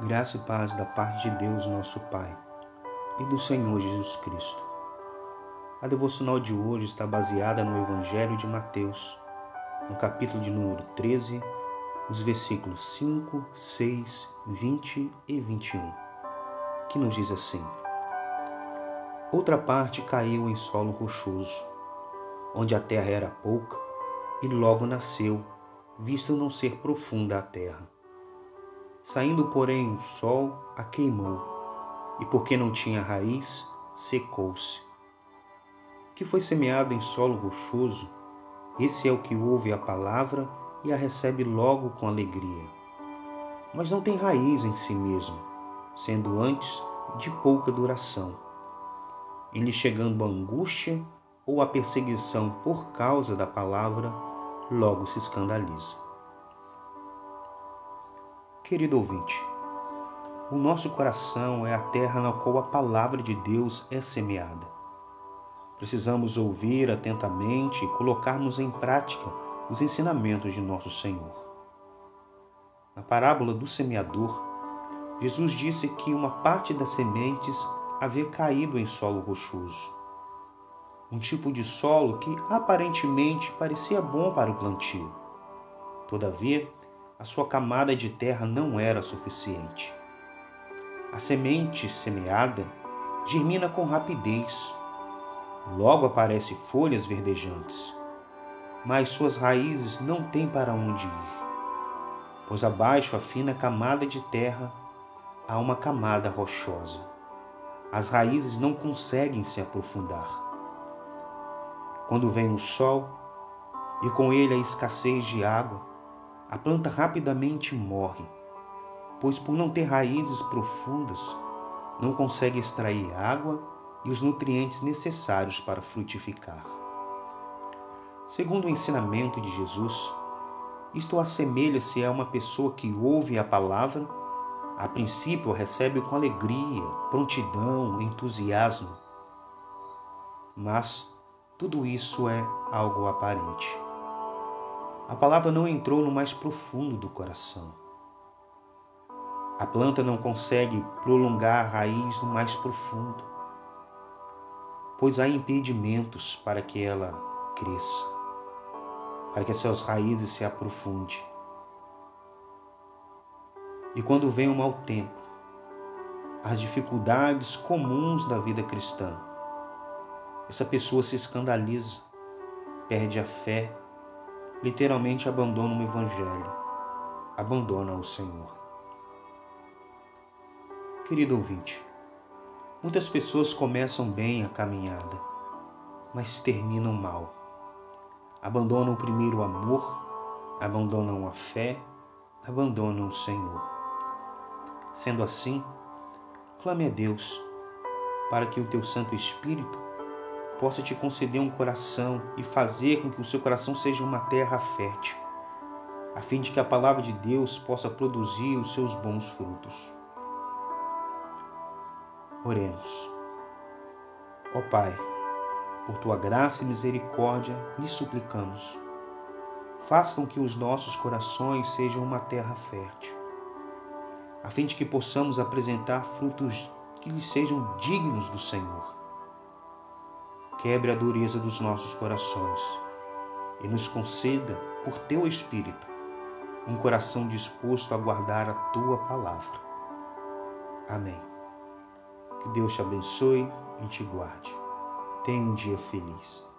Graça e paz da parte de Deus, nosso Pai, e do Senhor Jesus Cristo. A devocional de hoje está baseada no Evangelho de Mateus, no capítulo de número 13, os versículos 5, 6, 20 e 21, que nos diz assim: Outra parte caiu em solo rochoso, onde a terra era pouca, e logo nasceu, visto não ser profunda a terra Saindo, porém, o sol a queimou, e porque não tinha raiz, secou-se. Que foi semeado em solo rochoso, esse é o que ouve a palavra e a recebe logo com alegria. Mas não tem raiz em si mesmo, sendo antes de pouca duração. Em lhe chegando a angústia ou a perseguição por causa da palavra, logo se escandaliza. Querido ouvinte, o nosso coração é a terra na qual a palavra de Deus é semeada. Precisamos ouvir atentamente e colocarmos em prática os ensinamentos de nosso Senhor. Na parábola do semeador, Jesus disse que uma parte das sementes havia caído em solo rochoso. Um tipo de solo que aparentemente parecia bom para o plantio. Todavia, a sua camada de terra não era suficiente. A semente semeada germina com rapidez. Logo aparecem folhas verdejantes, mas suas raízes não têm para onde ir, pois abaixo a fina camada de terra há uma camada rochosa. As raízes não conseguem se aprofundar. Quando vem o sol e com ele a escassez de água, a planta rapidamente morre, pois por não ter raízes profundas, não consegue extrair água e os nutrientes necessários para frutificar. Segundo o ensinamento de Jesus, isto assemelha-se a uma pessoa que ouve a palavra, a princípio recebe com alegria, prontidão, entusiasmo, mas tudo isso é algo aparente. A palavra não entrou no mais profundo do coração. A planta não consegue prolongar a raiz no mais profundo, pois há impedimentos para que ela cresça, para que as suas raízes se aprofundem. E quando vem o mau tempo, as dificuldades comuns da vida cristã, essa pessoa se escandaliza, perde a fé, literalmente abandona o Evangelho, abandona o Senhor. Querido ouvinte, muitas pessoas começam bem a caminhada, mas terminam mal. Abandonam o primeiro amor, abandonam a fé, abandonam o Senhor. Sendo assim, clame a Deus para que o teu Santo Espírito possa te conceder um coração e fazer com que o seu coração seja uma terra fértil, a fim de que a palavra de Deus possa produzir os seus bons frutos. Oremos. Ó Pai, por tua graça e misericórdia, lhe suplicamos. Faça com que os nossos corações sejam uma terra fértil, a fim de que possamos apresentar frutos que lhe sejam dignos do Senhor quebre a dureza dos nossos corações e nos conceda, por teu Espírito, um coração disposto a guardar a tua palavra. Amém. Que Deus te abençoe e te guarde. Tenha um dia feliz.